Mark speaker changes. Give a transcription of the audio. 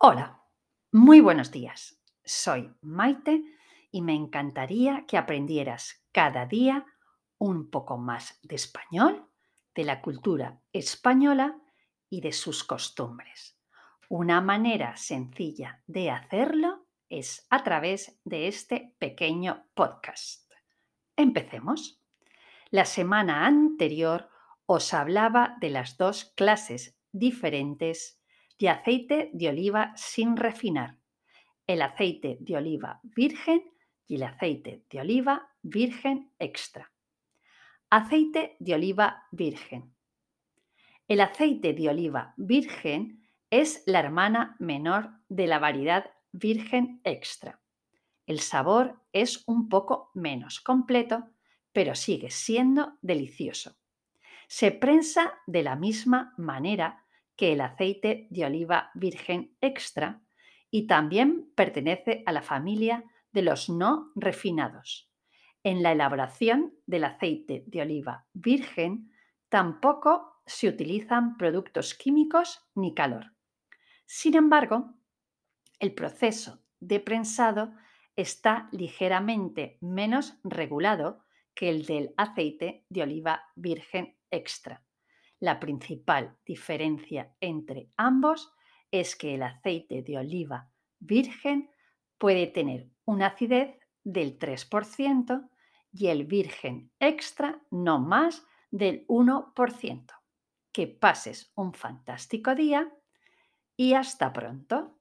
Speaker 1: Hola, muy buenos días. Soy Maite y me encantaría que aprendieras cada día un poco más de español, de la cultura española y de sus costumbres. Una manera sencilla de hacerlo es a través de este pequeño podcast. Empecemos. La semana anterior os hablaba de las dos clases diferentes de aceite de oliva sin refinar, el aceite de oliva virgen y el aceite de oliva virgen extra. Aceite de oliva virgen. El aceite de oliva virgen es la hermana menor de la variedad virgen extra. El sabor es un poco menos completo, pero sigue siendo delicioso. Se prensa de la misma manera que el aceite de oliva virgen extra y también pertenece a la familia de los no refinados. En la elaboración del aceite de oliva virgen tampoco se utilizan productos químicos ni calor. Sin embargo, el proceso de prensado está ligeramente menos regulado que el del aceite de oliva virgen extra. La principal diferencia entre ambos es que el aceite de oliva virgen puede tener una acidez del 3% y el virgen extra no más del 1%. Que pases un fantástico día y hasta pronto.